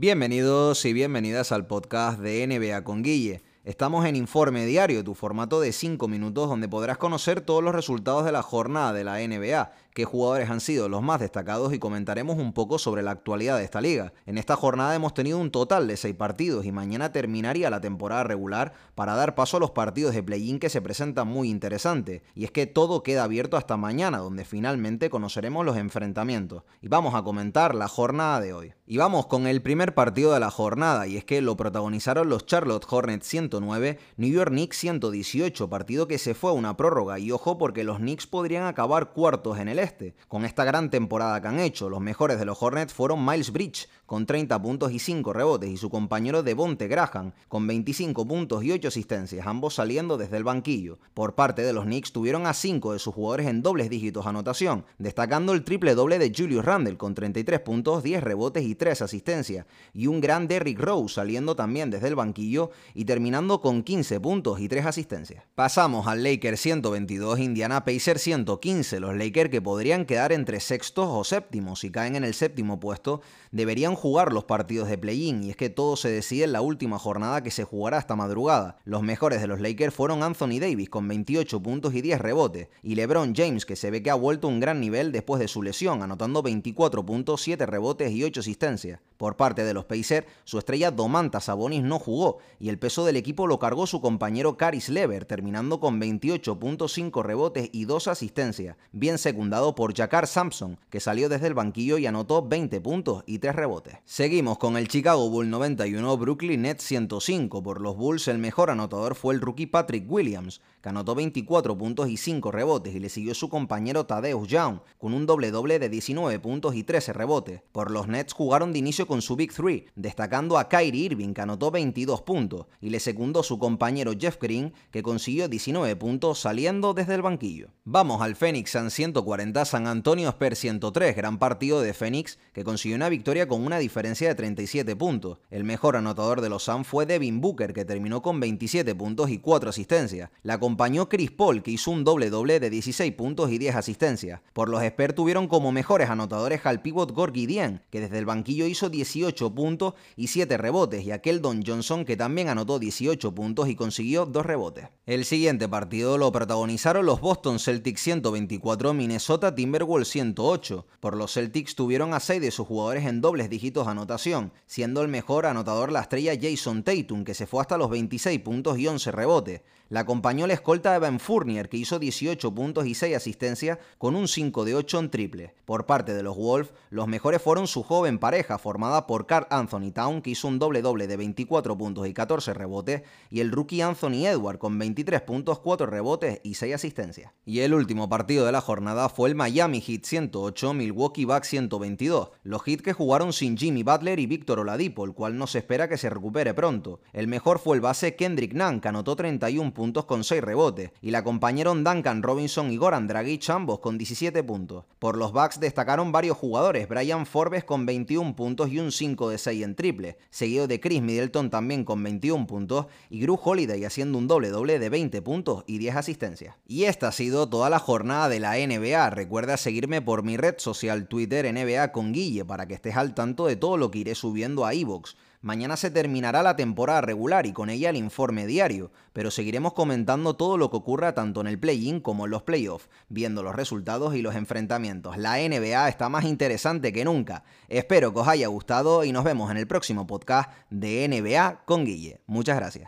Bienvenidos y bienvenidas al podcast de NBA con Guille. Estamos en Informe Diario, tu formato de 5 minutos donde podrás conocer todos los resultados de la jornada de la NBA, qué jugadores han sido los más destacados y comentaremos un poco sobre la actualidad de esta liga. En esta jornada hemos tenido un total de 6 partidos y mañana terminaría la temporada regular para dar paso a los partidos de play-in que se presentan muy interesantes. Y es que todo queda abierto hasta mañana, donde finalmente conoceremos los enfrentamientos. Y vamos a comentar la jornada de hoy. Y vamos con el primer partido de la jornada, y es que lo protagonizaron los Charlotte Hornets 109, New York Knicks 118, partido que se fue a una prórroga, y ojo porque los Knicks podrían acabar cuartos en el este. Con esta gran temporada que han hecho, los mejores de los Hornets fueron Miles Bridge, con 30 puntos y 5 rebotes, y su compañero Devonte Graham, con 25 puntos y 8 asistencias, ambos saliendo desde el banquillo. Por parte de los Knicks tuvieron a 5 de sus jugadores en dobles dígitos anotación, destacando el triple doble de Julius Randle, con 33 puntos, 10 rebotes y tres asistencias, y un gran Derrick Rose saliendo también desde el banquillo y terminando con 15 puntos y 3 asistencias. Pasamos al Lakers 122, Indiana Pacers 115. Los Lakers que podrían quedar entre sextos o séptimos. Si caen en el séptimo puesto, deberían jugar los partidos de play-in y es que todo se decide en la última jornada que se jugará esta madrugada. Los mejores de los Lakers fueron Anthony Davis con 28 puntos y 10 rebotes y LeBron James que se ve que ha vuelto a un gran nivel después de su lesión, anotando 24 puntos, 7 rebotes y 8 asistencias distancia. Por parte de los Pacers, su estrella Domantas Sabonis no jugó y el peso del equipo lo cargó su compañero Caris Lever, terminando con 28.5 rebotes y 2 asistencias, bien secundado por Jakar Sampson, que salió desde el banquillo y anotó 20 puntos y 3 rebotes. Seguimos con el Chicago Bull 91, Brooklyn Nets 105. Por los Bulls, el mejor anotador fue el rookie Patrick Williams, que anotó 24 puntos y 5 rebotes, y le siguió su compañero Tadeusz Young, con un doble-doble de 19 puntos y 13 rebotes. Por los Nets jugaron de inicio con su Big Three, destacando a Kyrie Irving, que anotó 22 puntos, y le secundó su compañero Jeff Green, que consiguió 19 puntos saliendo desde el banquillo. Vamos al Phoenix Sun 140, San Antonio Spurs 103, gran partido de Phoenix, que consiguió una victoria con una diferencia de 37 puntos. El mejor anotador de los Suns fue Devin Booker, que terminó con 27 puntos y 4 asistencias. La acompañó Chris Paul, que hizo un doble-doble de 16 puntos y 10 asistencias. Por los Spurs tuvieron como mejores anotadores al pivot Gorgie Dien, que desde el banquillo hizo 18 puntos y 7 rebotes, y a Keldon Johnson, que también anotó 18 puntos y consiguió 2 rebotes. El siguiente partido lo protagonizaron los Boston Celtics 124, Minnesota Timberwolves 108. Por los Celtics tuvieron a 6 de sus jugadores en dobles dígitos de anotación, siendo el mejor anotador la estrella Jason Tatum, que se fue hasta los 26 puntos y 11 rebotes. La acompañó la escolta Evan Fournier, que hizo 18 puntos y 6 asistencias con un 5 de 8 en triple. Por parte de los Wolves, los mejores fueron su joven pareja, formada por Carl Anthony Town, que hizo un doble-doble de 24 puntos y 14 rebotes, y el rookie Anthony Edward, con 23 puntos, 4 rebotes y 6 asistencias. Y el último partido de la jornada fue el Miami Heat 108, Milwaukee Bucks 122. Los Heat que jugaron sin Jimmy Butler y Víctor Oladipo, el cual no se espera que se recupere pronto. El mejor fue el base Kendrick Nunn, que anotó 31 puntos con 6 rebotes, y la acompañaron Duncan Robinson y Goran Dragic ambos con 17 puntos. Por los Bucks destacaron varios jugadores, Brian Forbes con 21 puntos y un 5 de 6 en triple, seguido de Chris Middleton también con 21 puntos y Gru Holiday haciendo un doble doble de 20 puntos y 10 asistencias. Y esta ha sido toda la jornada de la NBA. Recuerda seguirme por mi red social Twitter NBA con Guille para que estés al tanto de todo lo que iré subiendo a iVoox. Mañana se terminará la temporada regular y con ella el informe diario, pero seguiremos comentando todo lo que ocurra tanto en el play-in como en los playoffs, viendo los resultados y los enfrentamientos. La NBA está más interesante que nunca. Espero que os haya gustado y nos vemos en el próximo podcast de NBA con Guille. Muchas gracias.